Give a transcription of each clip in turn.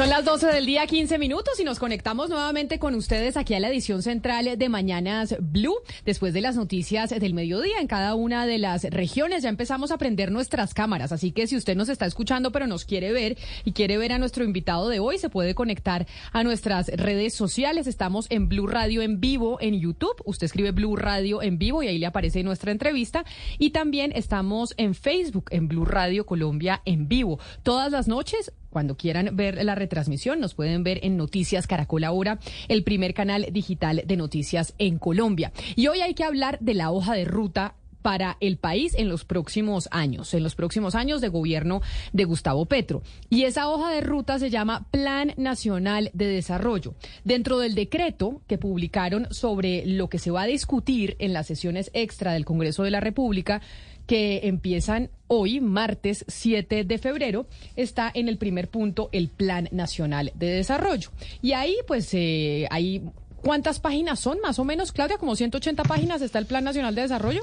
Son las 12 del día, 15 minutos y nos conectamos nuevamente con ustedes aquí a la edición central de Mañanas Blue. Después de las noticias del mediodía en cada una de las regiones ya empezamos a prender nuestras cámaras. Así que si usted nos está escuchando pero nos quiere ver y quiere ver a nuestro invitado de hoy, se puede conectar a nuestras redes sociales. Estamos en Blue Radio en vivo en YouTube. Usted escribe Blue Radio en vivo y ahí le aparece nuestra entrevista. Y también estamos en Facebook en Blue Radio Colombia en vivo. Todas las noches cuando quieran ver la retransmisión, nos pueden ver en Noticias Caracol Ahora, el primer canal digital de noticias en Colombia. Y hoy hay que hablar de la hoja de ruta para el país en los próximos años, en los próximos años de gobierno de Gustavo Petro. Y esa hoja de ruta se llama Plan Nacional de Desarrollo. Dentro del decreto que publicaron sobre lo que se va a discutir en las sesiones extra del Congreso de la República, que empiezan hoy, martes 7 de febrero, está en el primer punto el Plan Nacional de Desarrollo. Y ahí, pues, eh, hay... ¿Cuántas páginas son más o menos, Claudia? Como 180 páginas está el Plan Nacional de Desarrollo.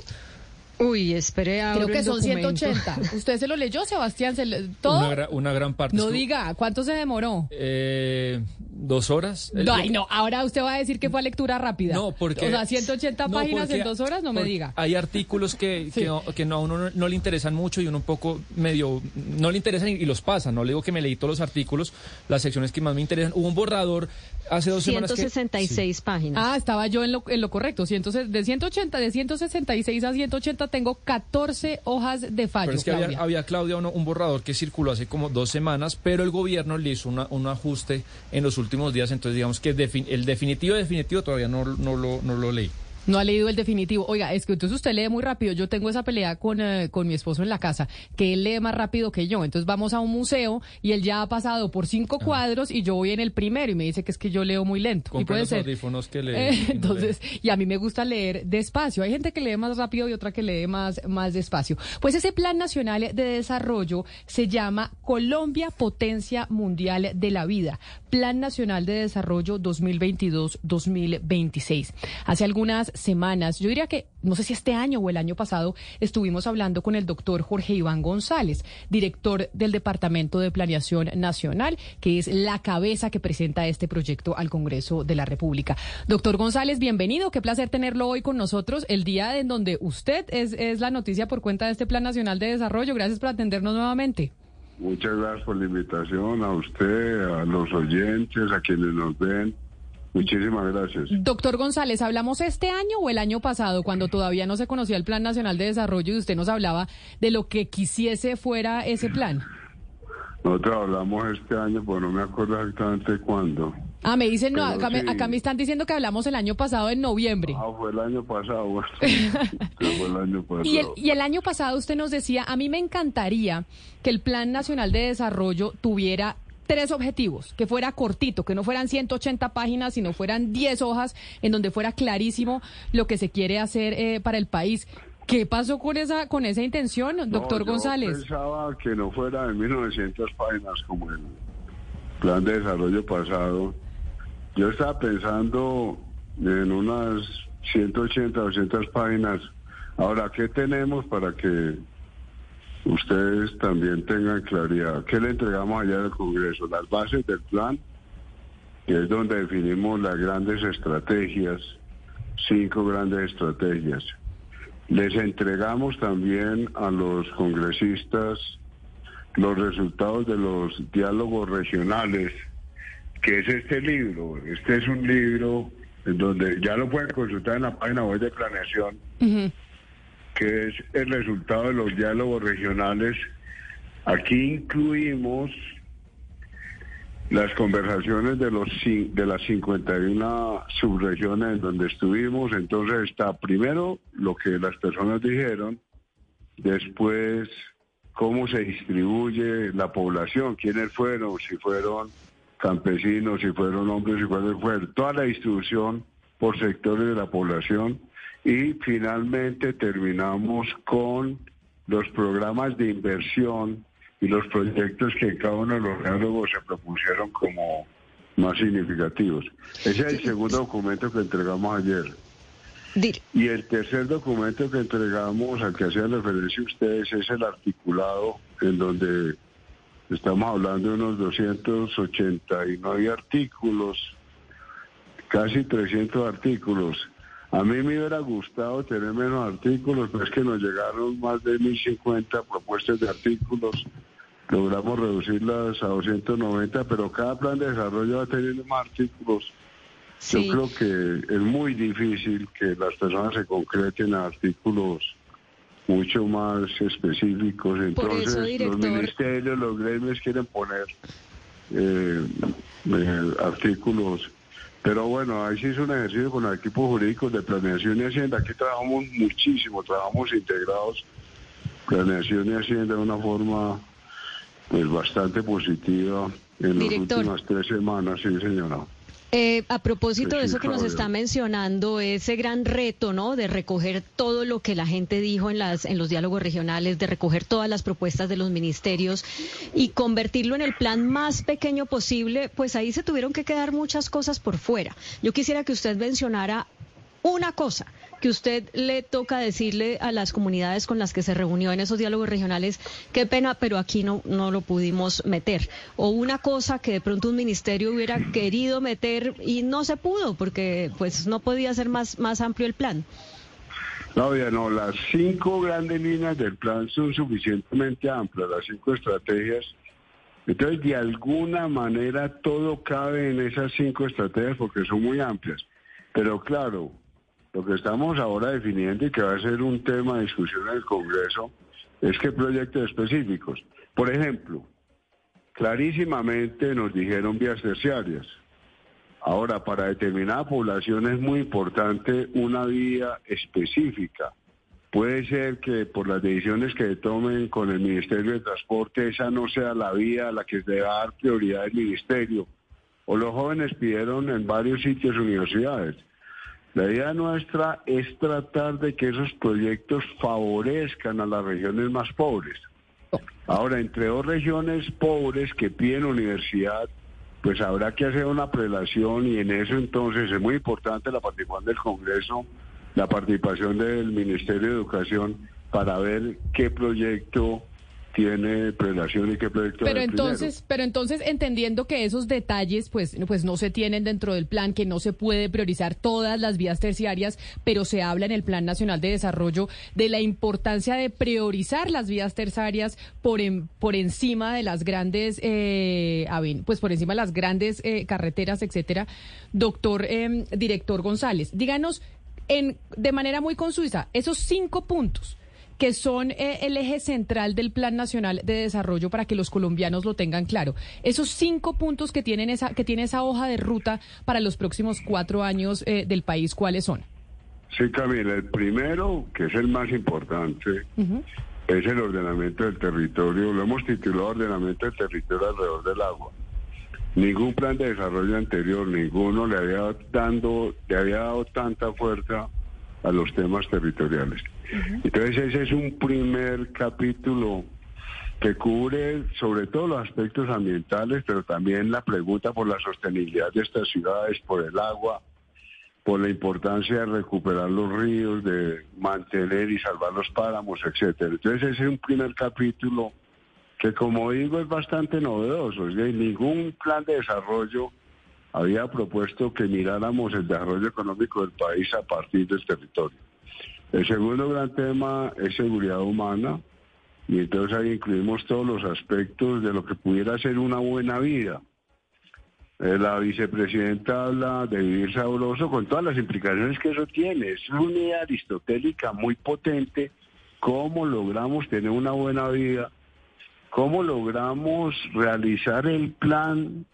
Uy, espere Creo que son 180. ¿Usted se lo leyó, Sebastián? ¿Todo? Una, gra una, gran parte. No diga, ¿cuánto se demoró? Eh, dos horas. No, ay, no, ahora usted va a decir que fue a lectura rápida. No, porque... O sea, 180 no, páginas en dos horas, no me diga. Hay artículos que, sí. que, que, no, a uno no, no, le interesan mucho y uno un poco medio... No le interesan y, y, los pasa. No le digo que me leí todos los artículos, las secciones que más me interesan. Hubo un borrador hace dos 166 semanas que... páginas. Ah, estaba yo en lo, en lo correcto. de 180, de 166 a 180 tengo 14 hojas de fallo. Pero es que Claudia. había, había Claudia, uno, un borrador que circuló hace como dos semanas, pero el gobierno le hizo una, un ajuste en los últimos días, entonces digamos que el definitivo definitivo todavía no, no, lo, no lo leí. No ha leído el definitivo. Oiga, es que entonces usted lee muy rápido. Yo tengo esa pelea con, eh, con mi esposo en la casa, que él lee más rápido que yo. Entonces vamos a un museo y él ya ha pasado por cinco ah. cuadros y yo voy en el primero y me dice que es que yo leo muy lento. Compre y puede los ser. audífonos que lee. Eh, y no entonces, lee. y a mí me gusta leer despacio. Hay gente que lee más rápido y otra que lee más, más despacio. Pues ese Plan Nacional de Desarrollo se llama Colombia Potencia Mundial de la Vida. Plan Nacional de Desarrollo 2022-2026. Hace algunas semanas, yo diría que, no sé si este año o el año pasado, estuvimos hablando con el doctor Jorge Iván González, director del Departamento de Planeación Nacional, que es la cabeza que presenta este proyecto al Congreso de la República. Doctor González, bienvenido. Qué placer tenerlo hoy con nosotros, el día en donde usted es, es la noticia por cuenta de este Plan Nacional de Desarrollo. Gracias por atendernos nuevamente. Muchas gracias por la invitación, a usted, a los oyentes, a quienes nos ven. Muchísimas gracias. Doctor González, ¿hablamos este año o el año pasado, cuando todavía no se conocía el Plan Nacional de Desarrollo y usted nos hablaba de lo que quisiese fuera ese plan? Nosotros hablamos este año, pero no me acuerdo exactamente cuándo. Ah, me dicen, no, acá, me, acá me están diciendo que hablamos el año pasado en noviembre. Ah, fue el año pasado. Fue el año pasado. Y el, y el año pasado usted nos decía, a mí me encantaría que el Plan Nacional de Desarrollo tuviera tres objetivos, que fuera cortito, que no fueran 180 páginas, sino fueran 10 hojas, en donde fuera clarísimo lo que se quiere hacer eh, para el país. ¿Qué pasó con esa con esa intención, doctor No, yo González? pensaba que no fuera de 1900 páginas como el plan de desarrollo pasado. Yo estaba pensando en unas 180, 200 páginas. Ahora, ¿qué tenemos para que ustedes también tengan claridad? ¿Qué le entregamos allá al Congreso? Las bases del plan, que es donde definimos las grandes estrategias, cinco grandes estrategias. Les entregamos también a los congresistas los resultados de los diálogos regionales, que es este libro. Este es un libro en donde ya lo pueden consultar en la página web de planeación. Que es el resultado de los diálogos regionales. Aquí incluimos las conversaciones de los de las 51 subregiones en donde estuvimos. Entonces está primero lo que las personas dijeron, después cómo se distribuye la población, quiénes fueron, si fueron campesinos, si fueron hombres, si fueron mujeres, toda la distribución por sectores de la población y finalmente terminamos con los programas de inversión y los proyectos que cada uno de los diálogos se propusieron como más significativos. Ese es el segundo documento que entregamos ayer. Y el tercer documento que entregamos, al que hacían referencia ustedes, es el articulado en donde estamos hablando de unos 289 artículos, casi 300 artículos. A mí me hubiera gustado tener menos artículos, pero es que nos llegaron más de 1050 propuestas de artículos. Logramos reducirlas a 290, pero cada plan de desarrollo va a tener más artículos. Sí. Yo creo que es muy difícil que las personas se concreten a artículos mucho más específicos. Entonces, eso, los ministerios, los gremios quieren poner eh, eh, artículos. Pero bueno, ahí se hizo un ejercicio con los equipos jurídicos de planeación y hacienda. Aquí trabajamos muchísimo, trabajamos integrados, planeación y hacienda de una forma pues bastante positiva en Director. las últimas tres semanas, sí señora. Eh, a propósito de eso que nos está mencionando, ese gran reto, ¿no? De recoger todo lo que la gente dijo en las en los diálogos regionales, de recoger todas las propuestas de los ministerios y convertirlo en el plan más pequeño posible, pues ahí se tuvieron que quedar muchas cosas por fuera. Yo quisiera que usted mencionara una cosa que usted le toca decirle a las comunidades con las que se reunió en esos diálogos regionales, qué pena, pero aquí no, no lo pudimos meter. O una cosa que de pronto un ministerio hubiera querido meter y no se pudo porque pues no podía ser más, más amplio el plan. Claudia, no, las cinco grandes líneas del plan son suficientemente amplias, las cinco estrategias. Entonces, de alguna manera, todo cabe en esas cinco estrategias porque son muy amplias. Pero claro, lo que estamos ahora definiendo y que va a ser un tema de discusión en el Congreso es que proyectos específicos. Por ejemplo, clarísimamente nos dijeron vías terciarias. Ahora, para determinada población es muy importante una vía específica. Puede ser que por las decisiones que tomen con el Ministerio de Transporte esa no sea la vía a la que debe dar prioridad el Ministerio. O los jóvenes pidieron en varios sitios universidades. La idea nuestra es tratar de que esos proyectos favorezcan a las regiones más pobres. Ahora, entre dos regiones pobres que piden universidad, pues habrá que hacer una prelación y en eso entonces es muy importante la participación del Congreso, la participación del Ministerio de Educación para ver qué proyecto tiene prelación y qué proyecto Pero entonces, pero entonces entendiendo que esos detalles pues, pues no se tienen dentro del plan, que no se puede priorizar todas las vías terciarias, pero se habla en el Plan Nacional de Desarrollo de la importancia de priorizar las vías terciarias por en- por encima de las grandes eh, aven- pues por encima de las grandes eh, carreteras, etcétera. Doctor eh, director González, díganos en de manera muy consuisa esos cinco puntos que son eh, el eje central del Plan Nacional de Desarrollo para que los colombianos lo tengan claro. Esos cinco puntos que tienen esa que tiene esa hoja de ruta para los próximos cuatro años eh, del país, ¿cuáles son? Sí, Camila, el primero, que es el más importante, es el ordenamiento del territorio. Lo hemos titulado Ordenamiento del Territorio alrededor del agua. Ningún plan de desarrollo anterior, ninguno le había, dando, le había dado tanta fuerza a los temas territoriales. Entonces ese es un primer capítulo que cubre sobre todo los aspectos ambientales, pero también la pregunta por la sostenibilidad de estas ciudades, por el agua, por la importancia de recuperar los ríos, de mantener y salvar los páramos, etcétera. Entonces ese es un primer capítulo que como digo es bastante novedoso. Es que ningún plan de desarrollo había propuesto que miráramos el desarrollo económico del país a partir del territorio. El segundo gran tema es seguridad humana y entonces ahí incluimos todos los aspectos de lo que pudiera ser una buena vida. Eh, La vicepresidenta habla de vivir sabroso con todas las implicaciones que eso tiene. Es una idea aristotélica muy potente. ¿Cómo logramos tener una buena vida? ¿Cómo logramos realizar el plan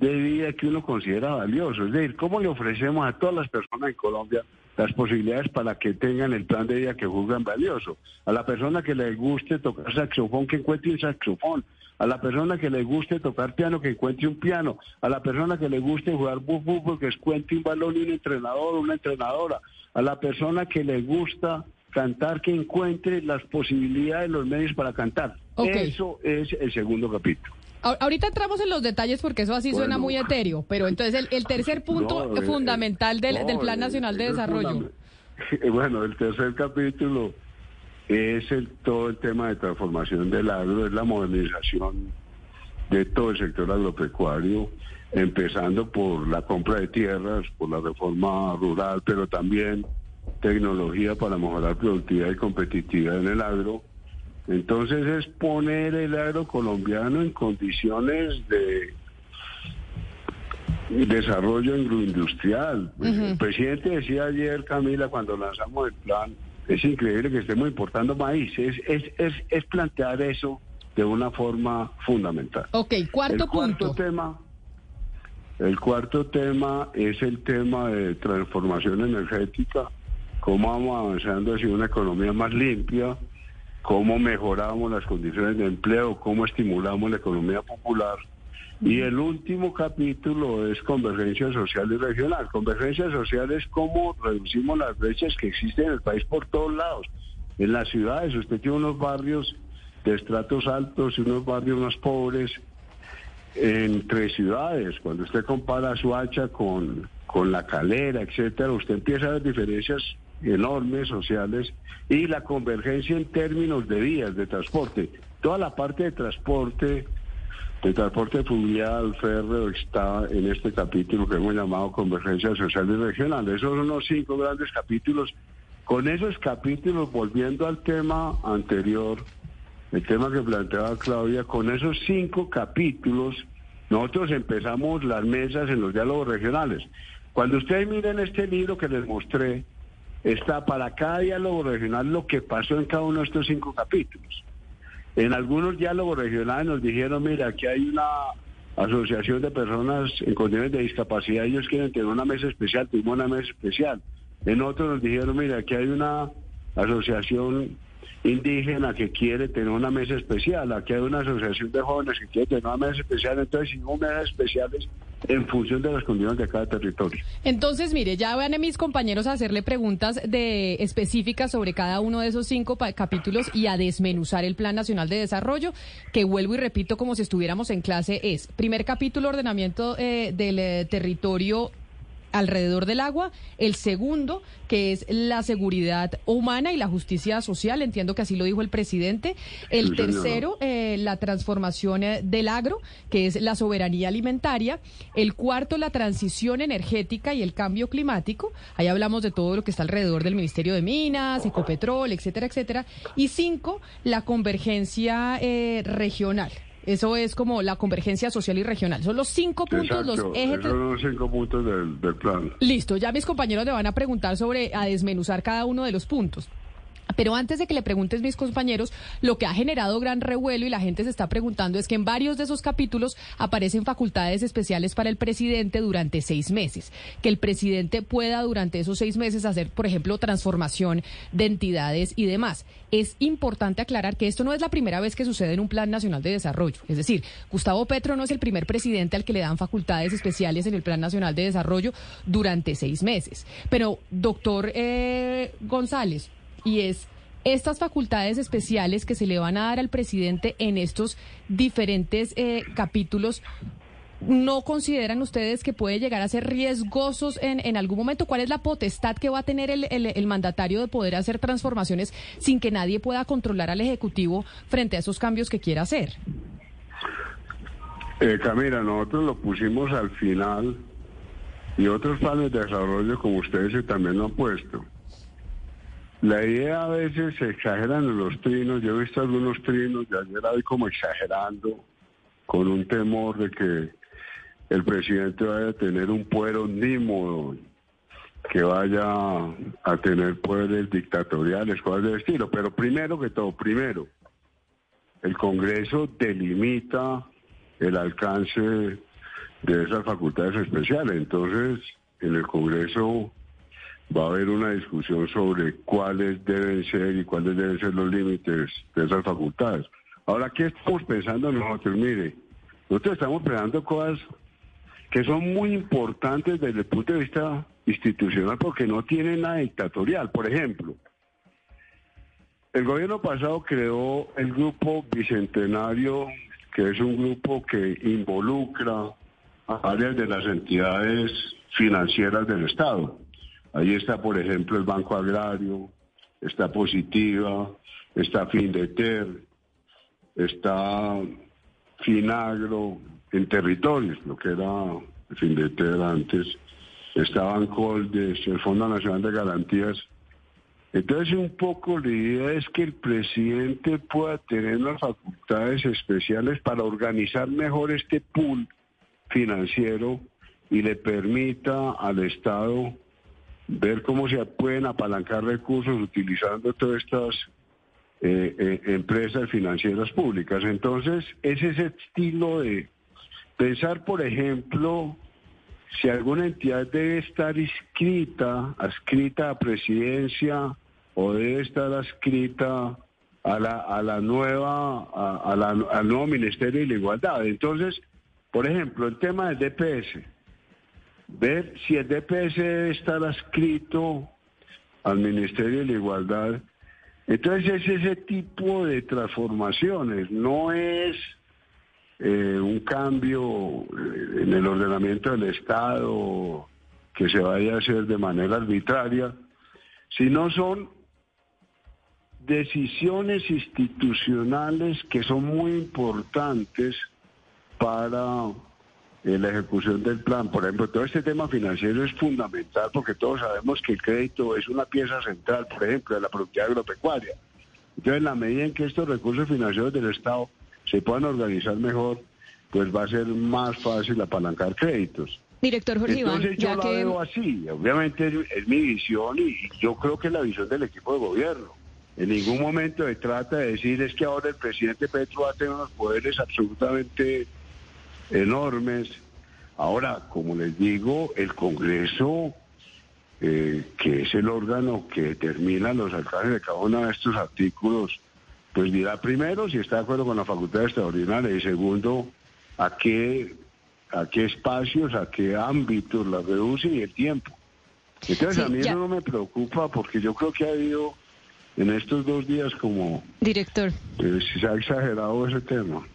de vida que uno considera valioso. Es decir, ¿cómo le ofrecemos a todas las personas en Colombia las posibilidades para que tengan el plan de vida que juzgan valioso? A la persona que le guste tocar saxofón, que encuentre un saxofón. A la persona que le guste tocar piano, que encuentre un piano. A la persona que le guste jugar fútbol, que encuentre un balón y un entrenador o una entrenadora. A la persona que le gusta cantar, que encuentre las posibilidades, los medios para cantar. Eso es el segundo capítulo. Ahorita entramos en los detalles porque eso así suena muy etéreo, pero entonces el, tercer punto eh, fundamental del, Plan eh, Nacional de Desarrollo. Bueno, el tercer capítulo es el, todo el tema de transformación del agro, es la modernización de todo el sector agropecuario, empezando por la compra de tierras, por la reforma rural, pero también tecnología para mejorar productividad y competitividad en el agro entonces es poner el agro colombiano en condiciones de desarrollo agroindustrial. El presidente decía ayer, Camila, cuando lanzamos el plan, es increíble que estemos importando maíz. Es, es, es, es plantear eso de una forma fundamental. Ok, cuarto, el cuarto tema. El cuarto tema es el tema de transformación energética, cómo vamos avanzando hacia una economía más limpia, cómo mejoramos las condiciones de empleo, cómo estimulamos la economía popular. Y el último capítulo es convergencia social y regional. Convergencia social es cómo reducimos las brechas que existen en el país por todos lados. En las ciudades usted tiene unos barrios de estratos altos y unos barrios más pobres entre ciudades. Cuando usted compara su hacha con, con la calera, etcétera, usted empieza a ver diferencias enormes sociales y la convergencia en términos de vías de transporte. Toda la parte de transporte, de transporte fluvial, férreo, está en este capítulo que hemos llamado Convergencia Social y Regional. Esos son los cinco grandes capítulos. Con esos capítulos, volviendo al tema anterior, el tema que planteaba Claudia, con esos cinco capítulos, nosotros empezamos las mesas en los diálogos regionales. Cuando ustedes miren este libro que les mostré, está para cada diálogo regional lo que pasó en cada uno de estos cinco capítulos. En algunos diálogos regionales nos dijeron, mira, aquí hay una asociación de personas en condiciones de discapacidad, ellos quieren tener una mesa especial, tuvimos una mesa especial. En otros nos dijeron, mira, aquí hay una asociación indígena que quiere tener una mesa especial, aquí hay una asociación de jóvenes que quiere tener una mesa especial, entonces hicimos mesas especiales en función de las condiciones de cada territorio. Entonces, mire, ya van a mis compañeros a hacerle preguntas de específicas sobre cada uno de esos cinco capítulos y a desmenuzar el Plan Nacional de Desarrollo, que vuelvo y repito como si estuviéramos en clase, es primer capítulo, ordenamiento eh, del eh, territorio alrededor del agua, el segundo, que es la seguridad humana y la justicia social, entiendo que así lo dijo el presidente, el tercero, eh, la transformación eh, del agro, que es la soberanía alimentaria, el cuarto, la transición energética y el cambio climático, ahí hablamos de todo lo que está alrededor del Ministerio de Minas, Ecopetrol, etcétera, etcétera, y cinco, la convergencia eh, regional. Eso es como la convergencia social y regional. Son los cinco puntos, los ejes. Son los cinco puntos del, del plan. Listo, ya mis compañeros le van a preguntar sobre, a desmenuzar cada uno de los puntos. Pero antes de que le preguntes, mis compañeros, lo que ha generado gran revuelo y la gente se está preguntando es que en varios de esos capítulos aparecen facultades especiales para el presidente durante seis meses. Que el presidente pueda durante esos seis meses hacer, por ejemplo, transformación de entidades y demás. Es importante aclarar que esto no es la primera vez que sucede en un Plan Nacional de Desarrollo. Es decir, Gustavo Petro no es el primer presidente al que le dan facultades especiales en el Plan Nacional de Desarrollo durante seis meses. Pero, doctor eh, González, y es estas facultades especiales que se le van a dar al presidente en estos diferentes eh, capítulos. ¿No consideran ustedes que puede llegar a ser riesgosos en, en algún momento? ¿Cuál es la potestad que va a tener el, el, mandatario de poder hacer transformaciones sin que nadie pueda controlar al Ejecutivo frente a esos cambios que quiera hacer? Eh, Camila, nosotros lo pusimos al final y otros planes de desarrollo como ustedes también lo han puesto. La idea a veces se exageran en los trinos. Yo he visto algunos trinos de ayer hoy como exagerando con un temor de que el presidente vaya a tener un poder omnímodo, que vaya a tener poderes dictatoriales, cosas de estilo. Pero primero que todo, primero, el Congreso delimita el alcance de esas facultades especiales. Entonces, en el Congreso va a haber una discusión sobre cuáles deben ser y cuáles deben ser los límites de esas facultades. Ahora, ¿qué estamos pensando nosotros? Mire, nosotros estamos pensando cosas que son muy importantes desde el punto de vista institucional porque no tienen nada dictatorial. Por ejemplo, el gobierno pasado creó el grupo Bicentenario, que es un grupo que involucra a varias de las entidades financieras del Estado. Ahí está, por ejemplo, el Banco Agrario, está Positiva, está Findeter, está Finagro, en territorios, lo que era Findeter antes, estaban Coldes, el Fondo Nacional de Garantías. Entonces, un poco la idea es que el presidente pueda tener las facultades especiales para organizar mejor este pool financiero y le permita al Estado ver cómo se pueden apalancar recursos utilizando todas estas eh, eh, empresas financieras públicas. Entonces, es ese estilo de pensar, por ejemplo, si alguna entidad debe estar inscrita, adscrita a presidencia o debe estar adscrita a la, a la nueva, a, la, al nuevo Ministerio de la Igualdad. Entonces, por ejemplo, el tema del DPS ver si el DPS debe estar adscrito al Ministerio de la Igualdad. Entonces es ese tipo de transformaciones, no es eh, un cambio eh, en el ordenamiento del Estado que se vaya a hacer de manera arbitraria, sino son decisiones institucionales que son muy importantes para la ejecución del plan. Por ejemplo, todo este tema financiero es fundamental porque todos sabemos que el crédito es una pieza central, por ejemplo, de la productividad agropecuaria. Entonces, en la medida en que estos recursos financieros del Estado se puedan organizar mejor, pues va a ser más fácil apalancar créditos. Director Jorge Entonces, yo lo veo así. Obviamente es, mi visión y, yo creo que es la visión del equipo de gobierno. En ningún momento se trata de decir es que ahora el presidente Petro va a tener unos poderes absolutamente enormes. Ahora, como les digo, el Congreso, eh, que es el órgano que determina los alcances de cada uno de estos artículos, pues dirá primero si está de acuerdo con la facultad extraordinaria y segundo, a qué, a qué espacios, a qué ámbitos la reduce y el tiempo. Entonces a mí eso no me preocupa porque yo creo que ha habido en estos dos días como... Director. Eh, se ha exagerado ese tema.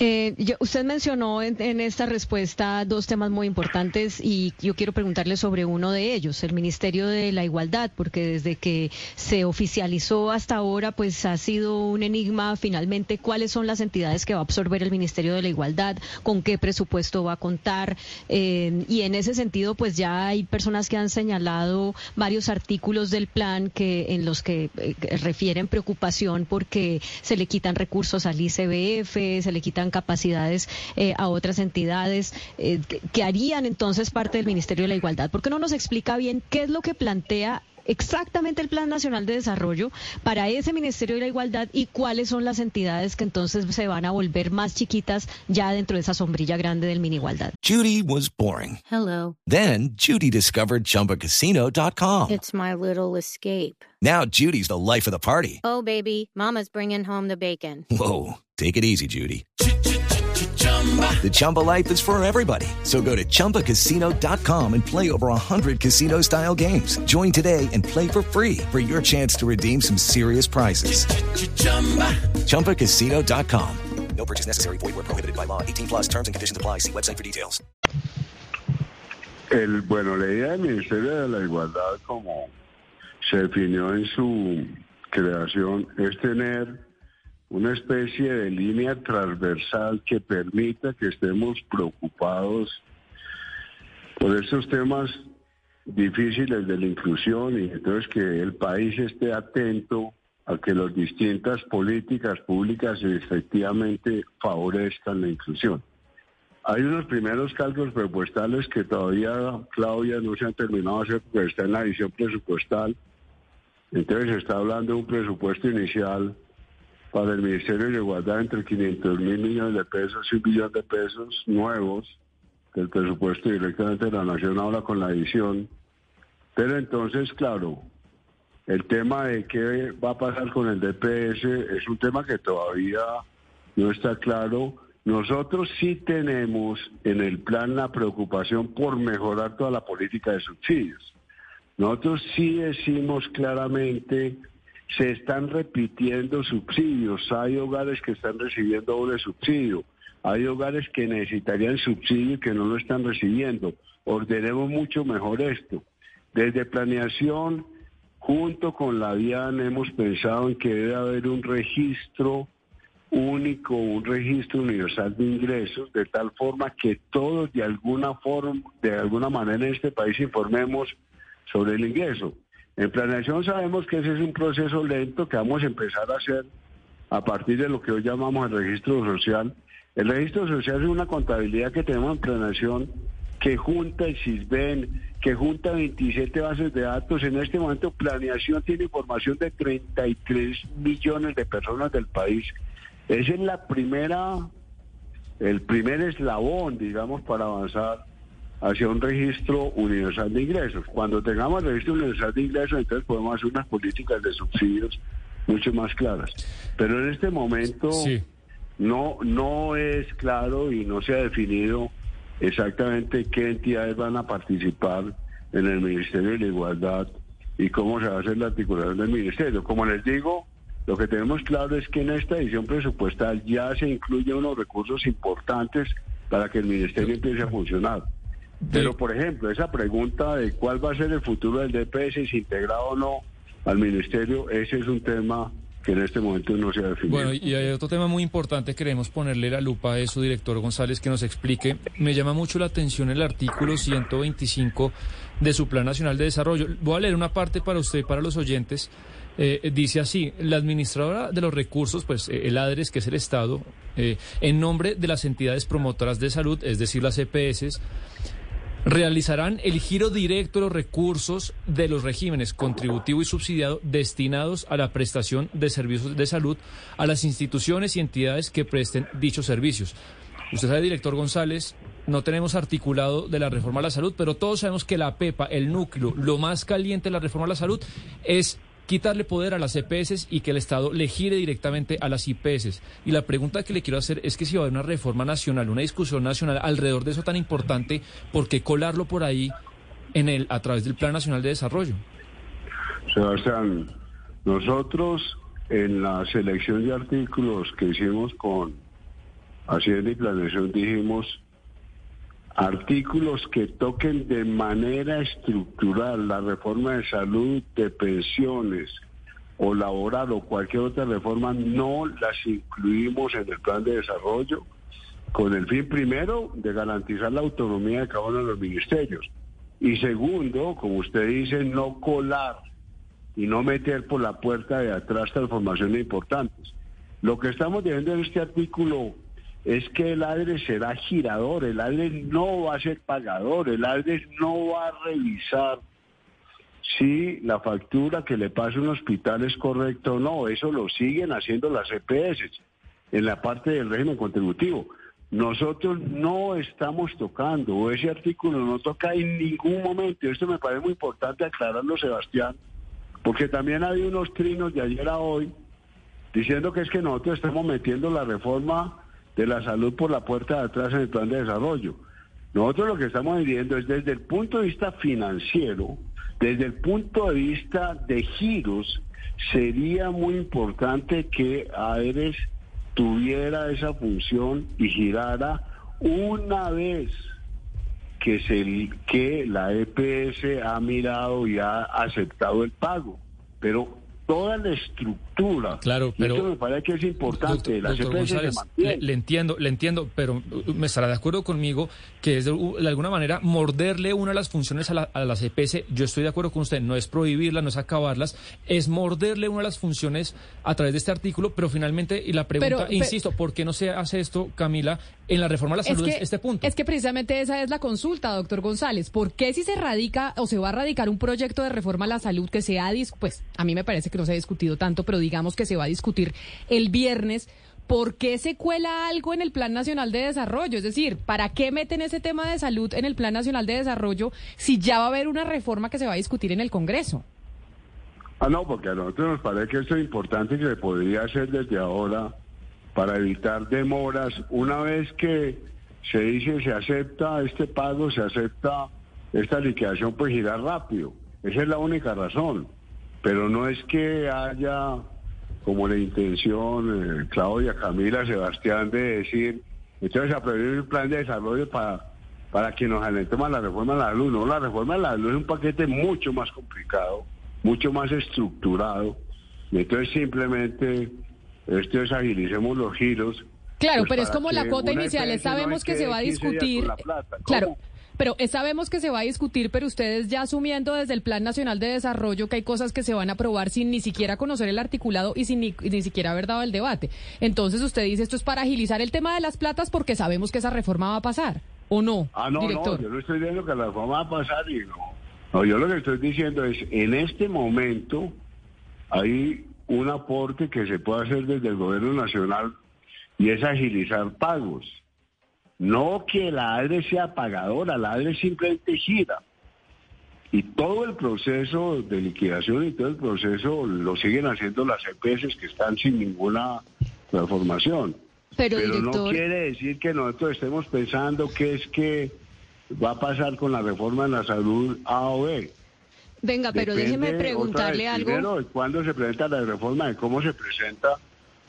Eh, usted mencionó en, esta respuesta dos temas muy importantes y yo quiero preguntarle sobre uno de ellos, el Ministerio de la Igualdad, porque desde que se oficializó hasta ahora, pues ha sido un enigma. Finalmente cuáles son las entidades que va a absorber el Ministerio de la Igualdad, con qué presupuesto va a contar eh, y en ese sentido, pues ya hay personas que han señalado varios artículos del plan que en los que eh, refieren preocupación porque se le quitan recursos al ICBF, se le quitan capacidades eh, a otras entidades eh, que, harían entonces parte del Ministerio de la Igualdad. ¿Por qué no nos explica bien qué es lo que plantea exactamente el Plan Nacional de Desarrollo para ese Ministerio de la Igualdad y cuáles son las entidades que entonces se van a volver más chiquitas ya dentro de esa sombrilla grande del mini igualdad. Judy was boring. Hello. Then Judy discovered chumbacasino.com. It's my little escape. Now Judy's the life of the party. Oh baby, mama's bringing home the bacon. Whoa, take it easy Judy. The Chumba life is for everybody. So go to ChumbaCasino.com and play over 100 casino style games. Join today and play for free for your chance to redeem some serious prizes. Ch-ch-chumba. ChumbaCasino.com. No purchase necessary. Void where prohibited by law. 18 plus terms and conditions apply. See website for details. El, bueno, la idea del Ministerio de la Igualdad, como se definió en su creación, es tener una especie de línea transversal que permita que estemos preocupados por estos temas difíciles de la inclusión y entonces que el país esté atento a que las distintas políticas públicas efectivamente favorezcan la inclusión. Hay unos primeros cálculos presupuestales que todavía, Claudia, no se han terminado de hacer porque está en la edición presupuestal. Entonces se está hablando de un presupuesto inicial para el Ministerio de Igualdad entre 500 mil millones de pesos y un billón de pesos nuevos del presupuesto directamente de la Nación ahora con la edición. Pero entonces, claro, el tema de qué va a pasar con el DPS es un tema que todavía no está claro. Nosotros sí tenemos en el plan la preocupación por mejorar toda la política de subsidios. Nosotros sí decimos claramente, se están repitiendo subsidios, hay hogares que están recibiendo doble subsidio, hay hogares que necesitarían subsidio y que no lo están recibiendo. Ordenemos mucho mejor esto. Desde planeación, junto con la DIAN, hemos pensado en que debe haber un registro único, un registro universal de ingresos, de tal forma que todos de alguna forma, de alguna manera en este país informemos sobre el ingreso. En planeación sabemos que ese es un proceso lento que vamos a empezar a hacer a partir de lo que hoy llamamos el registro social. El registro social es una contabilidad que tenemos en planeación que junta el CISBEN, que junta 27 bases de datos. En este momento planeación tiene información de 33 millones de personas del país. Esa es la primera, el primer eslabón, digamos, para avanzar hacia un registro universal de ingresos. Cuando tengamos el registro universal de ingresos, entonces podemos hacer unas políticas de subsidios mucho más claras. Pero en este momento no, no es claro y no se ha definido exactamente qué entidades van a participar en el Ministerio de la Igualdad y cómo se va a hacer la articulación del Ministerio. Como les digo, lo que tenemos claro es que en esta edición presupuestal ya se incluyen unos recursos importantes para que el Ministerio empiece a funcionar. Pero, por ejemplo, esa pregunta de cuál va a ser el futuro del DPS, si integrado o no al Ministerio, ese es un tema que en este momento no se ha definido. Bueno, y hay otro tema muy importante, queremos ponerle la lupa a eso, director González, que nos explique. Me llama mucho la atención el artículo 125 de su Plan Nacional de Desarrollo. Voy a leer una parte para usted, para los oyentes. Eh, dice así, la administradora de los recursos, pues eh, el ADRES, que es el Estado, eh, en nombre de las entidades promotoras de salud, es decir, las EPS, realizarán el giro directo de los recursos de los regímenes contributivo y subsidiado destinados a la prestación de servicios de salud a las instituciones y entidades que presten dichos servicios. Usted sabe, director González, no tenemos articulado de la reforma a la salud, pero todos sabemos que la PEPA, el núcleo, lo más caliente de la reforma a la salud es quitarle poder a las EPS y que el Estado le gire directamente a las IPS. Y la pregunta que le quiero hacer es que si va a haber una reforma nacional, una discusión nacional alrededor de eso tan importante, ¿por qué colarlo por ahí en el, a través del Plan Nacional de Desarrollo? Sebastián, nosotros en la selección de artículos que hicimos con Hacienda y Planeación dijimos artículos que toquen de manera estructural la reforma de salud, de pensiones o laboral o cualquier otra reforma, no las incluimos en el plan de desarrollo con el fin primero de garantizar la autonomía de cada uno de los ministerios y segundo, como usted dice, no colar y no meter por la puerta de atrás transformaciones importantes. Lo que estamos viendo en este artículo es que el ADRE será girador, el ADRE no va a ser pagador, el ADRE no va a revisar si la factura que le pasa un hospital es correcta o no, eso lo siguen haciendo las EPS en la parte del régimen contributivo. Nosotros no estamos tocando, ese artículo no toca en ningún momento, esto me parece muy importante aclararlo, Sebastián, porque también hay unos trinos de ayer a hoy diciendo que es que nosotros estamos metiendo la reforma de la salud por la puerta de atrás en el plan de desarrollo. Nosotros lo que estamos viendo es desde el punto de vista financiero, desde el punto de vista de giros, sería muy importante que AERES tuviera esa función y girara una vez que, se, que la EPS ha mirado y ha aceptado el pago. Pero toda la estructura. Claro, pero eso me parece que es importante. le, entiendo, le entiendo, pero me estará de acuerdo conmigo que es de, uh, alguna manera morderle una de las funciones a, la, a las EPS. Yo estoy de acuerdo con usted, no es prohibirlas, no es acabarlas, es morderle una de las funciones a través de este artículo, pero finalmente, y la pregunta, insisto, ¿por qué no se hace esto, Camila, en la reforma de la salud, es este punto? Es que precisamente esa es la consulta, doctor González. ¿Por qué si se radica o se va a radicar un proyecto de reforma a la salud que sea, pues a mí me parece que no se ha discutido tanto, pero digamos que se va a discutir el viernes. ¿por qué se cuela algo en el Plan Nacional de Desarrollo? Es decir, ¿para qué meten ese tema de salud en el Plan Nacional de Desarrollo si ya va a haber una reforma que se va a discutir en el Congreso? Ah, no, porque a nosotros nos parece que esto es importante y que se podría hacer desde ahora para evitar demoras. Una vez que se dice se acepta este pago, se acepta esta liquidación, pues girar rápido. Esa es la única razón. Pero no es que haya como la intención, eh, Claudia, Camila, Sebastián, de decir, entonces aprobar el plan de desarrollo para, para que nos alentemos a la reforma de la luz. No, la reforma de la luz es un paquete mucho más complicado, mucho más estructurado. Y entonces simplemente esto es agilicemos los giros. Claro, pues, pero es como la cuota inicial, sabemos que se va a quede 15 días discutir. Claro. Pero eh, sabemos que se va a discutir, pero ustedes ya asumiendo desde el Plan Nacional de Desarrollo que hay cosas que se van a aprobar sin ni siquiera conocer el articulado y sin ni, ni siquiera haber dado el debate. Entonces usted dice esto es para agilizar el tema de las platas porque sabemos que esa reforma va a pasar, ¿o no, Ah, no, director? no, yo no estoy diciendo que la reforma va a pasar y no. No, yo lo que estoy diciendo es, en este momento hay un aporte que se puede hacer desde el gobierno nacional y es agilizar pagos. No que la ADRE sea pagadora, la ADRE simplemente gira. Y todo el proceso de liquidación y todo el proceso lo siguen haciendo las EPS que están sin ninguna transformación. Pero, Pero no quiere decir que nosotros estemos pensando que es que va a pasar con la reforma de la salud A o B. venga, pero Depende, déjeme otra preguntarle vez, algo. Primero, cuándo se presenta la reforma, de cómo se presenta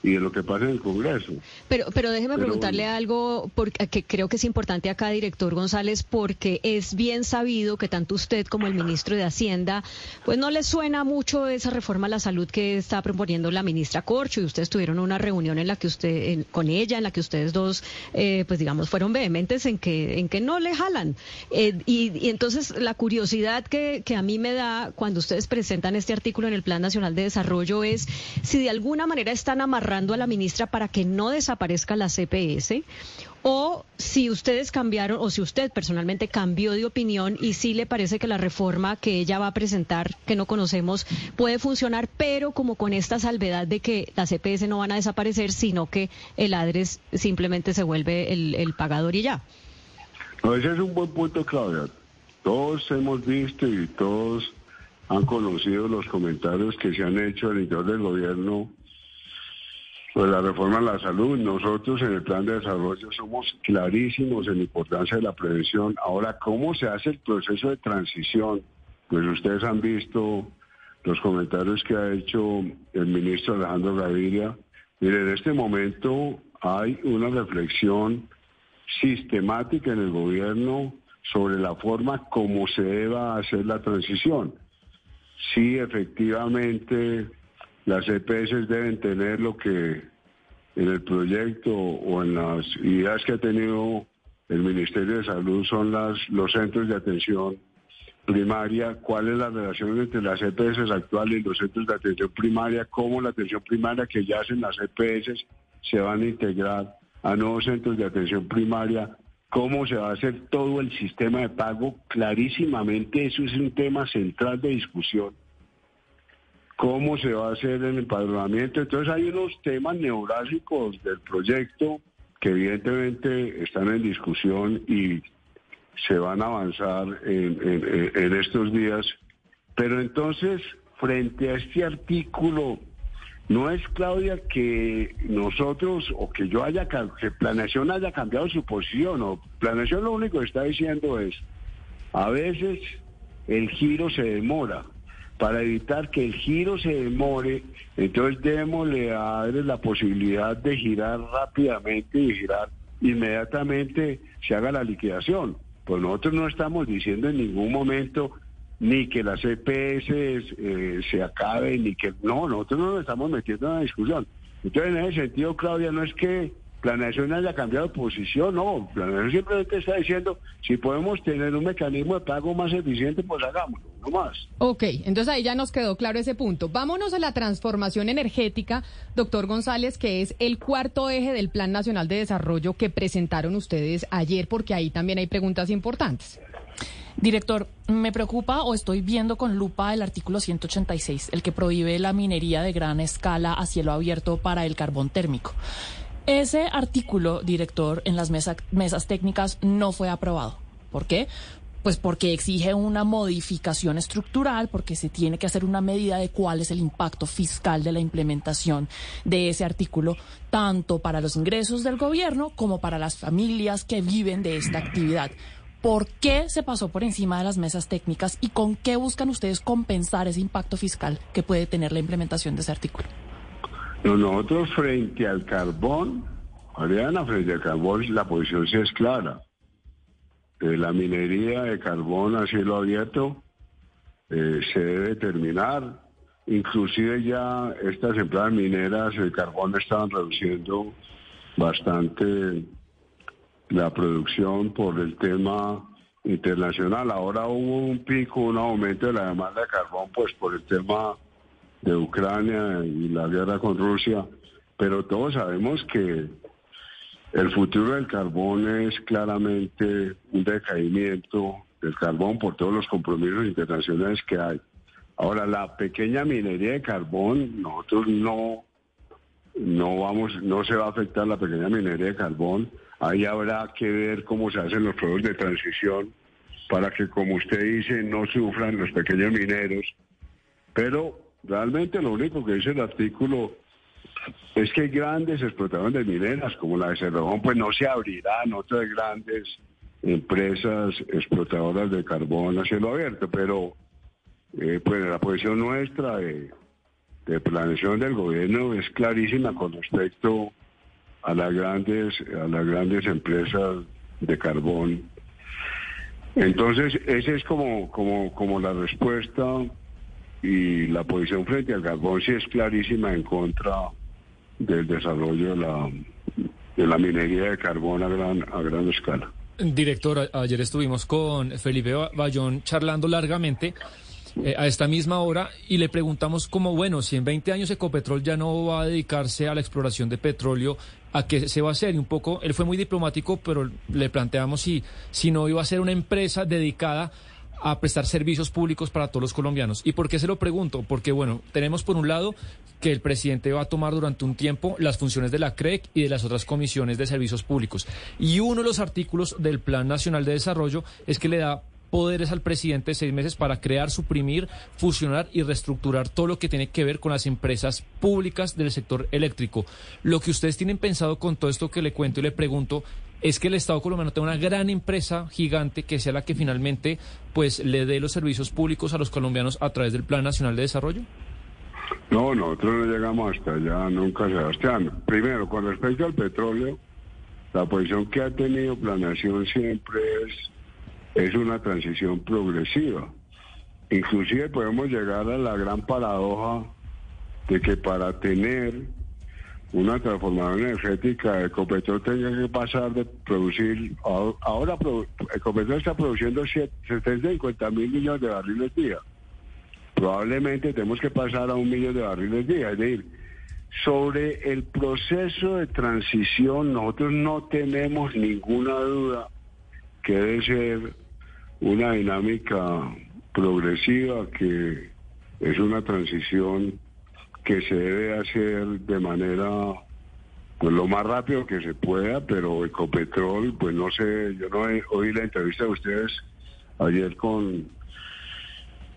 y de lo que pasa en el Congreso. Pero, pero déjeme Pero preguntarle bueno. algo porque, que creo que es importante acá, director González, porque es bien sabido que tanto usted como el ministro de Hacienda, pues no les suena mucho esa reforma a la salud que está proponiendo la ministra Corcho y ustedes tuvieron una reunión en la que usted, en- con ella, en la que ustedes dos, eh, pues digamos, fueron vehementes en que, en que no le jalan. Eh, y, y entonces la curiosidad que, que a mí me da cuando ustedes presentan este artículo en el Plan Nacional de Desarrollo es si de alguna manera están amarrando a la ministra para que no desaparezca la CPS o si ustedes cambiaron o si usted personalmente cambió de opinión y si le parece que la reforma que ella va a presentar, que no conocemos, puede funcionar, pero como con esta salvedad de que las CPS no van a desaparecer, sino que el ADRES simplemente se vuelve el, el pagador y ya. No, ese es un buen punto, Claudia. Todos hemos visto y todos han conocido los comentarios que se han hecho al interior del gobierno sobre la reforma a la salud. Nosotros en el plan de desarrollo somos clarísimos en la importancia de la prevención. Ahora, ¿cómo se hace el proceso de transición? Pues ustedes han visto los comentarios que ha hecho el ministro Alejandro Gaviria. Mire, en este momento hay una reflexión sistemática en el gobierno sobre la forma como se deba hacer la transición. Sí, efectivamente, las EPS deben tener lo que en el proyecto o en las ideas que ha tenido el Ministerio de Salud son los centros de atención primaria, cuál es la relación entre las EPS actuales y los centros de atención primaria, cómo la atención primaria que ya hacen las EPS se van a integrar a nuevos centros de atención primaria, cómo se va a hacer todo el sistema de pago, clarísimamente eso es un tema central de discusión. Cómo se va a hacer el empadronamiento. Entonces hay unos temas neurálgicos del proyecto que evidentemente están en discusión y se van a avanzar en, estos días. Pero entonces, frente a este artículo, no es, Claudia, que nosotros o que yo haya, que Planeación haya cambiado su posición. O Planeación lo único que está diciendo es, a veces el giro se demora. Para evitar que el giro se demore, entonces démosle a ADRE la posibilidad de girar rápidamente y girar inmediatamente se haga la liquidación. Pues nosotros no estamos diciendo en ningún momento ni que las EPS eh, se acaben, ni que... No, nosotros no nos estamos metiendo en la discusión. Entonces, en ese sentido, Claudia, no es que Planeación haya cambiado de posición, no. Planeación simplemente está diciendo, si podemos tener un mecanismo de pago más eficiente, pues hagámoslo, no más. Ok, entonces ahí ya nos quedó claro ese punto. Vámonos a la transformación energética, doctor González, que es el cuarto eje del Plan Nacional de Desarrollo que presentaron ustedes ayer, porque ahí también hay preguntas importantes. Director, me preocupa o estoy viendo con lupa el artículo 186, el que prohíbe la minería de gran escala a cielo abierto para el carbón térmico. Ese artículo, director, en las mesa- mesas técnicas no fue aprobado. ¿Por qué? Pues porque exige una modificación estructural, porque se tiene que hacer una medida de cuál es el impacto fiscal de la implementación de ese artículo, tanto para los ingresos del gobierno como para las familias que viven de esta actividad. ¿Por qué se pasó por encima de las mesas técnicas y con qué buscan ustedes compensar ese impacto fiscal que puede tener la implementación de ese artículo? No, Nosotros frente al carbón, Mariana, frente al carbón, la posición sí es clara. Eh, la minería de carbón a cielo abierto eh, se debe terminar. Inclusive ya estas empresas mineras de carbón estaban reduciendo bastante la producción por el tema internacional. Ahora hubo un pico, un aumento de la demanda de carbón, pues por el tema de Ucrania y la guerra con Rusia, pero todos sabemos que el futuro del carbón es claramente un decaimiento del carbón por todos los compromisos internacionales que hay. Ahora, la pequeña minería de carbón, nosotros no, no vamos, no se va a afectar la pequeña minería de carbón. Ahí habrá que ver cómo se hacen los procesos de transición para que, como usted dice, no sufran los pequeños mineros. Pero realmente lo único que dice el artículo es que grandes explotadores de mineras como la de Cerrejón, pues no se abrirán otras grandes empresas explotadoras de carbón a cielo abierto, pero eh, pues la posición nuestra de, de planeación del gobierno es clarísima con respecto a las grandes a las grandes empresas de carbón. Entonces, esa es como, como, como la respuesta y la posición frente al carbón sí es clarísima en contra del desarrollo de la, de la minería de carbón a gran, a gran escala. Director, ayer estuvimos con Felipe Ba- Bayón charlando largamente eh, a esta misma hora y le preguntamos como, bueno, si en 20 años Ecopetrol ya no va a dedicarse a la exploración de petróleo, ¿a qué se va a hacer? Y un poco, él fue muy diplomático, pero le planteamos si, si no iba a ser una empresa dedicada a prestar servicios públicos para todos los colombianos. ¿Y por qué se lo pregunto? Porque, bueno, tenemos por un lado que el presidente va a tomar durante un tiempo las funciones de la CREC y de las otras comisiones de servicios públicos. Y uno de los artículos del Plan Nacional de Desarrollo es que le da poderes al presidente de seis meses para crear, suprimir, fusionar y reestructurar todo lo que tiene que ver con las empresas públicas del sector eléctrico. Lo que ustedes tienen pensado con todo esto que le cuento y le pregunto es que el Estado colombiano tenga una gran empresa gigante que sea la que finalmente pues le dé los servicios públicos a los colombianos a través del Plan Nacional de Desarrollo. No, nosotros no llegamos hasta allá nunca, Sebastián. Primero, con respecto al petróleo, la posición que ha tenido planeación siempre es, es una transición progresiva. Inclusive podemos llegar a la gran paradoja de que para tener una transformación energética, Ecopetrol tenga que pasar de producir, ahora Ecopetrol está produciendo siete- 750 mil millones de barriles día. Probablemente tenemos que pasar a un millón de barriles día. Es decir, sobre el proceso de transición, nosotros no tenemos ninguna duda que debe ser una dinámica progresiva, que es una transición que se debe hacer de manera pues lo más rápido que se pueda, pero Ecopetrol, pues no sé, yo no he- oí la entrevista de ustedes ayer con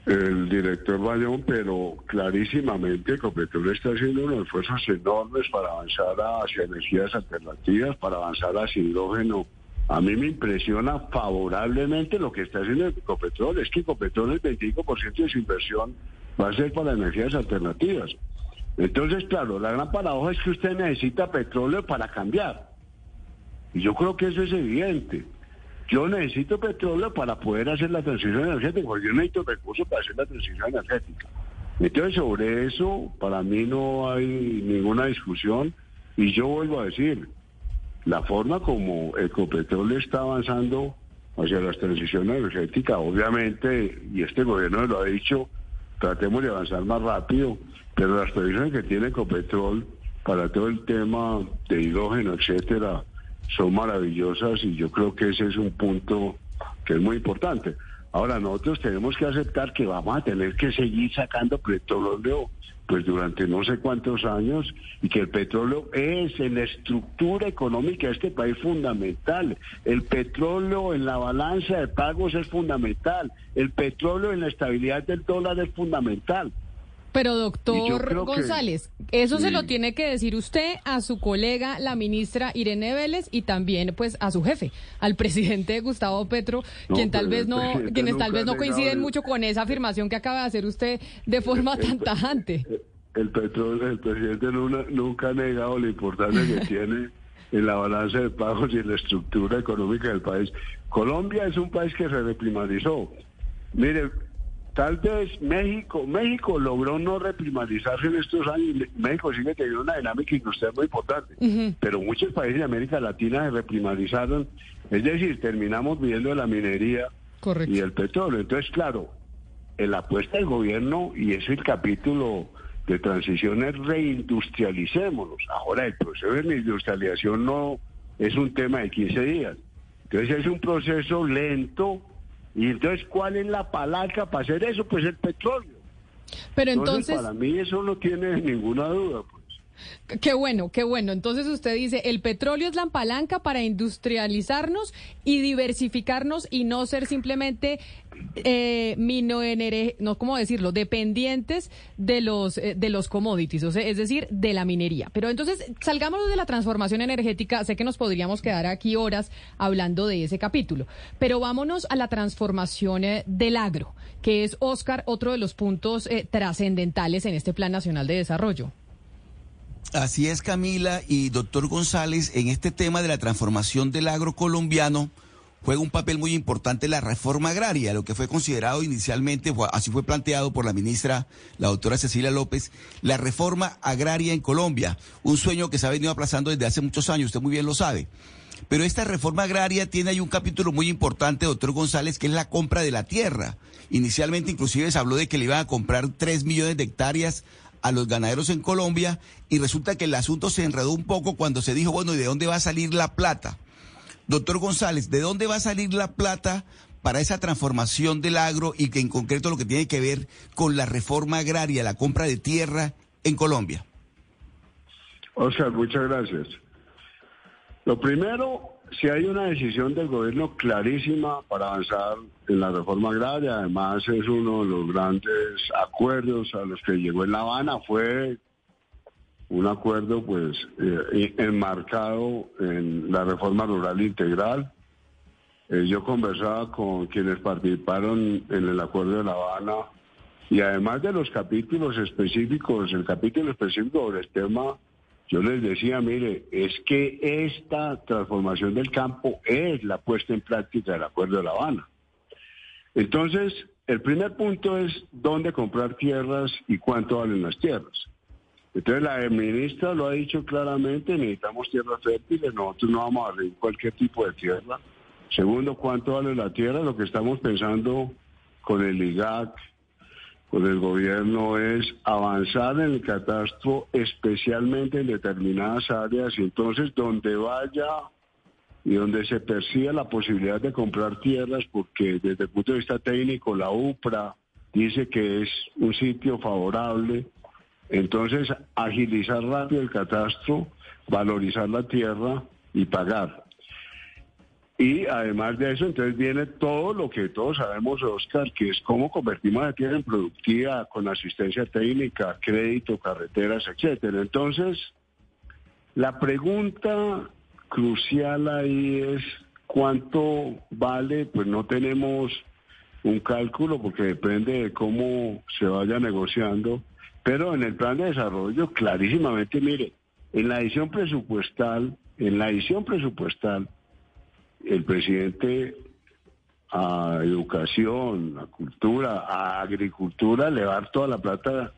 el director Bayón, pero clarísimamente Ecopetrol está haciendo unos esfuerzos enormes para avanzar hacia energías alternativas, para avanzar hacia hidrógeno. A mí me impresiona favorablemente lo que está haciendo Ecopetrol, es que Ecopetrol el 25% de su inversión va a ser para energías alternativas. Entonces, claro, la gran paradoja es que usted necesita petróleo para cambiar. Y yo creo que eso es evidente. Yo necesito petróleo para poder hacer la transición energética, yo necesito recursos para hacer la transición energética. Entonces, sobre eso, para mí no hay ninguna discusión. Y yo vuelvo a decir, la forma como Ecopetrol está avanzando hacia la transición energética, obviamente, y este gobierno lo ha dicho, tratemos de avanzar más rápido, pero las previsiones que tiene Ecopetrol para todo el tema de hidrógeno, etcétera, son maravillosas y yo creo que ese es un punto que es muy importante. Ahora nosotros tenemos que aceptar que vamos a tener que seguir sacando petróleo pues durante no sé cuántos años y que el petróleo es en la estructura económica de este país fundamental. El petróleo en la balanza de pagos es fundamental. El petróleo en la estabilidad del dólar es fundamental. Pero doctor González, eso se lo tiene que decir usted a su colega, la ministra Irene Vélez, y también pues a su jefe, al presidente Gustavo Petro, quien tal vez no, quienes tal vez no coinciden mucho con esa afirmación que acaba de hacer usted de forma tan tajante. El, petróleo, el presidente nunca ha negado la importancia que tiene en la balanza de pagos y en la estructura económica del país. Colombia es un país que se reprimarizó. Mire, Tal vez México, México logró no reprimarizarse en estos años. México sigue teniendo una dinámica industrial muy importante, pero muchos países de América Latina se reprimarizaron. Es decir, terminamos viendo la minería y el petróleo. Entonces, claro, la apuesta del gobierno, y es el capítulo de transición, es reindustrialicémonos. Ahora, el proceso de reindustrialización no es un tema de 15 días. Entonces, es un proceso lento y entonces, ¿cuál es la palanca para hacer eso? Pues el petróleo. Pero entonces... para mí eso no tiene ninguna duda. Pues. Qué bueno, qué bueno. Entonces usted dice, el petróleo es la palanca para industrializarnos y diversificarnos y no ser simplemente eh, no cómo decirlo, dependientes de los eh, de los commodities, o sea, es decir, de la minería. Pero entonces salgámonos de la transformación energética. Sé que nos podríamos quedar aquí horas hablando de ese capítulo, pero vámonos a la transformación eh, del agro, que es Oscar otro de los puntos eh, trascendentales en este Plan Nacional de Desarrollo. Así es, Camila y doctor González, en este tema de la transformación del agro colombiano juega un papel muy importante la reforma agraria, lo que fue considerado inicialmente, así fue planteado por la ministra, la doctora Cecilia López, la reforma agraria en Colombia, un sueño que se ha venido aplazando desde hace muchos años, usted muy bien lo sabe. Pero esta reforma agraria tiene ahí un capítulo muy importante, doctor González, que es la compra de la tierra. Inicialmente inclusive se habló de que le iban a comprar tres millones de hectáreas a los ganaderos en Colombia y resulta que el asunto se enredó un poco cuando se dijo, bueno, ¿y de dónde va a salir la plata? Doctor González, ¿de dónde va a salir la plata para esa transformación del agro y que en concreto lo que tiene que ver con la reforma agraria, la compra de tierra en Colombia? Oscar, muchas gracias. Lo primero, si hay una decisión del gobierno clarísima para avanzar en la reforma agraria, además es uno de los grandes acuerdos a los que llegó en La Habana, fue un acuerdo pues eh, enmarcado en la reforma rural integral. Eh, yo conversaba con quienes participaron en el acuerdo de La Habana y además de los capítulos específicos, el capítulo específico del tema yo les decía, mire, es que esta transformación del campo es la puesta en práctica del Acuerdo de La Habana. Entonces, el primer punto es dónde comprar tierras y cuánto valen las tierras. Entonces, la ministra lo ha dicho claramente, necesitamos tierras fértiles, nosotros no vamos a reír cualquier tipo de tierra. Segundo, cuánto vale la tierra, lo que estamos pensando con el IGAC, con el gobierno es avanzar en el catastro, especialmente en determinadas áreas, y entonces donde vaya y donde se persiga la posibilidad de comprar tierras, porque desde el punto de vista técnico la UPRA dice que es un sitio favorable, entonces agilizar rápido el catastro, valorizar la tierra y pagar. Y además de eso, entonces viene todo lo que todos sabemos, Oscar, que es cómo convertimos la tierra en productiva con asistencia técnica, crédito, carreteras, etcétera. Entonces, la pregunta crucial ahí es cuánto vale, pues no tenemos un cálculo porque depende de cómo se vaya negociando, pero en el plan de desarrollo clarísimamente, mire, en la edición presupuestal, en la edición presupuestal, el presidente a educación, a cultura, a agricultura, le a dar toda la plata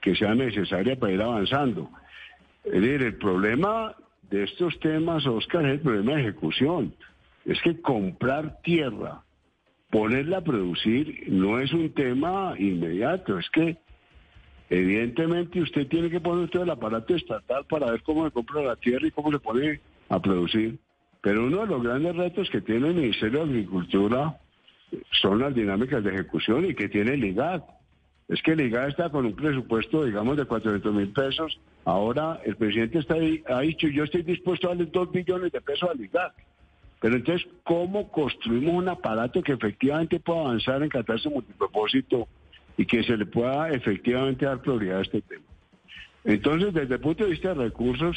que sea necesaria para ir avanzando. Es decir, el problema de estos temas, Oscar, es el problema de ejecución. Es que comprar tierra, ponerla a producir, no es un tema inmediato. Es que, evidentemente, usted tiene que poner todo el aparato estatal para ver cómo se compra la tierra y cómo se pone a producir. Pero uno de los grandes retos que tiene el Ministerio de Agricultura son las dinámicas de ejecución y que tiene el IGAD. Es que el IGAD está con un presupuesto, digamos, de 400 mil pesos. Ahora el presidente está ahí, ha dicho, yo estoy dispuesto a darle 2 billones de pesos al IGAD. Pero entonces, ¿cómo construimos un aparato que efectivamente pueda avanzar en catarse multipropósito y que se le pueda efectivamente dar prioridad a este tema? Entonces, desde el punto de vista de recursos,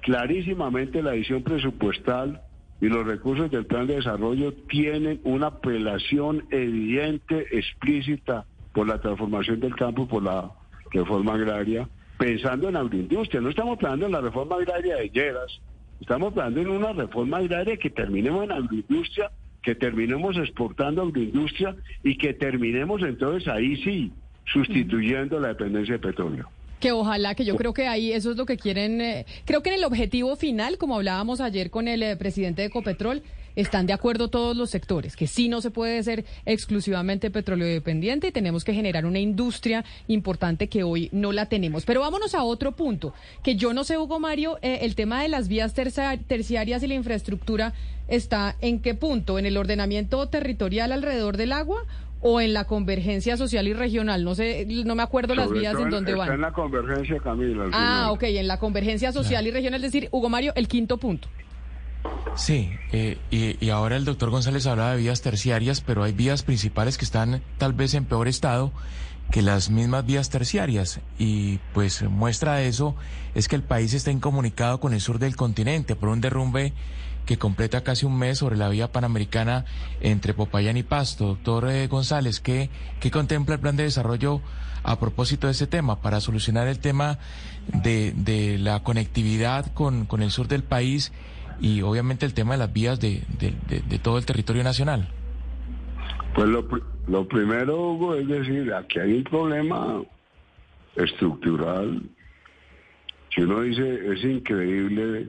clarísimamente la edición presupuestal y los recursos del plan de desarrollo tienen una apelación evidente, explícita por la transformación del campo, por la reforma agraria, pensando en agroindustria. No estamos hablando en la reforma agraria de Lleras, estamos hablando en una reforma agraria que terminemos en agroindustria, que terminemos exportando agroindustria y que terminemos entonces ahí sí sustituyendo la dependencia de petróleo. Que ojalá, que yo creo que ahí eso es lo que quieren. eh, creo que en el objetivo final, como hablábamos ayer con el eh, presidente de Ecopetrol, están de acuerdo todos los sectores, que sí no se puede ser exclusivamente petróleo dependiente y tenemos que generar una industria importante que hoy no la tenemos. Pero vámonos a otro punto, que yo no sé, Hugo Mario, eh, el tema de las vías tercia- terciarias y la infraestructura está en qué punto, en el ordenamiento territorial alrededor del agua o en la convergencia social y regional. No sé, no me acuerdo las vías en está van. en la convergencia, Camila. Ah, final. ok, en la convergencia social y regional, es decir, Hugo Mario, el quinto punto. Sí, eh, y, y ahora el doctor González hablaba de vías terciarias, pero hay vías principales que están tal vez en peor estado que las mismas vías terciarias. Y pues muestra de eso es que el país está incomunicado con el sur del continente por un derrumbe que completa casi un mes sobre la vía panamericana entre Popayán y Pasto. Doctor eh, González, ¿qué, ¿qué contempla el plan de desarrollo a propósito de ese tema para solucionar el tema de, de la conectividad con, con el sur del país y obviamente el tema de las vías de, de- todo el territorio nacional? Pues lo, lo primero, Hugo, es decir, aquí hay un problema estructural. Si uno dice, es increíble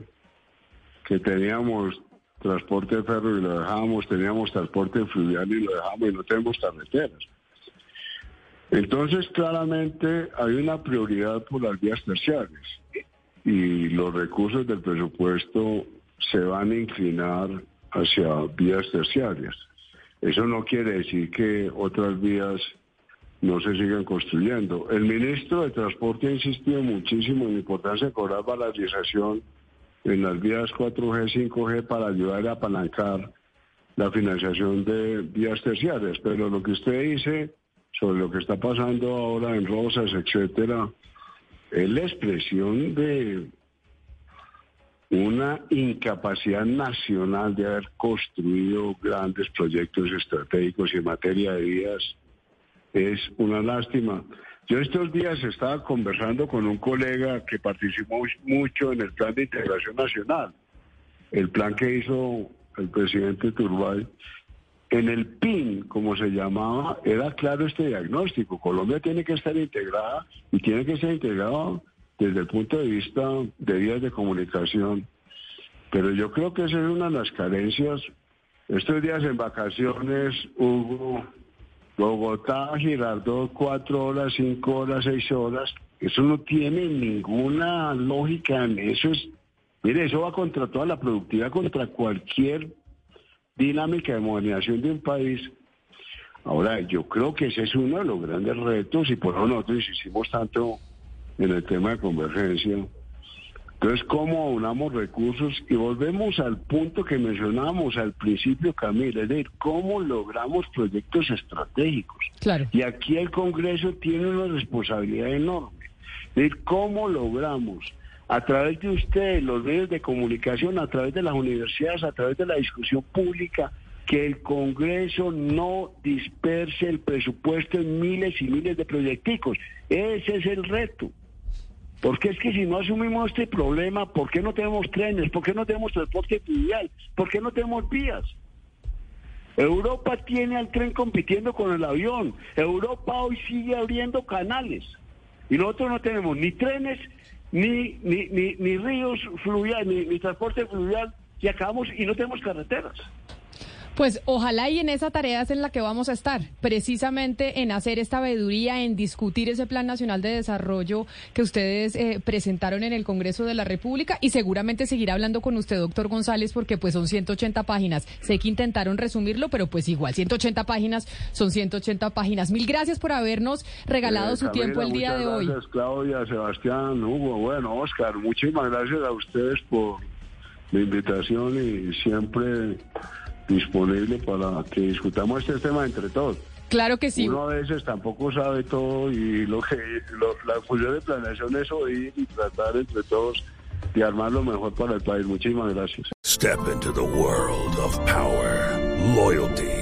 que teníamos transporte ferro y lo dejamos, teníamos transporte fluvial y lo dejamos y no tenemos carreteras. Entonces, claramente hay una prioridad por las vías terciarias y los recursos del presupuesto se van a inclinar hacia vías terciarias. Eso no quiere decir que otras vías no se sigan construyendo. El ministro de Transporte ha insistido muchísimo en la importancia de cobrar valorización en las vías 4G, 5G para ayudar a apalancar la financiación de vías terciarias. Pero lo que usted dice sobre lo que está pasando ahora en Rosas, etcétera, es la expresión de una incapacidad nacional de haber construido grandes proyectos estratégicos en materia de vías es una lástima. Yo estos días estaba conversando con un colega que participó mucho en el plan de integración nacional, el plan que hizo el presidente Turbay. En el PIN, como se llamaba, era claro este diagnóstico. Colombia tiene que estar integrada y tiene que ser integrada desde el punto de vista de vías de comunicación. Pero yo creo que esa es una de las carencias. Estos días en vacaciones hubo Bogotá, Girardot, cuatro horas, cinco horas, seis horas. Eso no tiene ninguna lógica en eso. Es, mire, eso va contra toda la productividad, contra cualquier dinámica de modernización de un país. Ahora, yo creo que ese es uno de los grandes retos y por eso nosotros insistimos tanto en el tema de convergencia. Entonces, ¿cómo aunamos recursos? Y volvemos al punto que mencionábamos al principio, Camila, es decir, ¿cómo logramos proyectos estratégicos? Claro. Y aquí el Congreso tiene una responsabilidad enorme. Es decir, ¿cómo logramos a través de ustedes, los medios de comunicación, a través de las universidades, a través de la discusión pública, que el Congreso no disperse el presupuesto en miles y miles de proyecticos? Ese es el reto. Porque es que si no asumimos este problema, ¿por qué no tenemos trenes? ¿Por qué no tenemos transporte fluvial? ¿Por qué no tenemos vías? Europa tiene al tren compitiendo con el avión. Europa hoy sigue abriendo canales. Y nosotros no tenemos ni trenes, ni, ni, ni, ni ríos fluviales, ni, ni transporte fluvial. Y acabamos y no tenemos carreteras. Pues ojalá y en esa tarea es en la que vamos a estar, precisamente en hacer esta veeduría, en discutir ese Plan Nacional de Desarrollo que ustedes eh, presentaron en el Congreso de la República y seguramente seguir hablando con usted, doctor González, porque pues son 180 páginas. Sé que intentaron resumirlo, pero pues igual, 180 páginas son 180 páginas. Mil gracias por habernos regalado Eh, su Camila, tiempo el día de muchas hoy. Gracias, Claudia, Sebastián, Hugo, bueno, Oscar, muchísimas gracias a ustedes por la invitación y siempre disponible para que discutamos este tema entre todos. Claro que sí. Uno a veces tampoco sabe todo y lo que lo- la función de planeación es oír y tratar entre todos de armar lo mejor para el país. Muchísimas gracias. Step into the world of power, loyalty,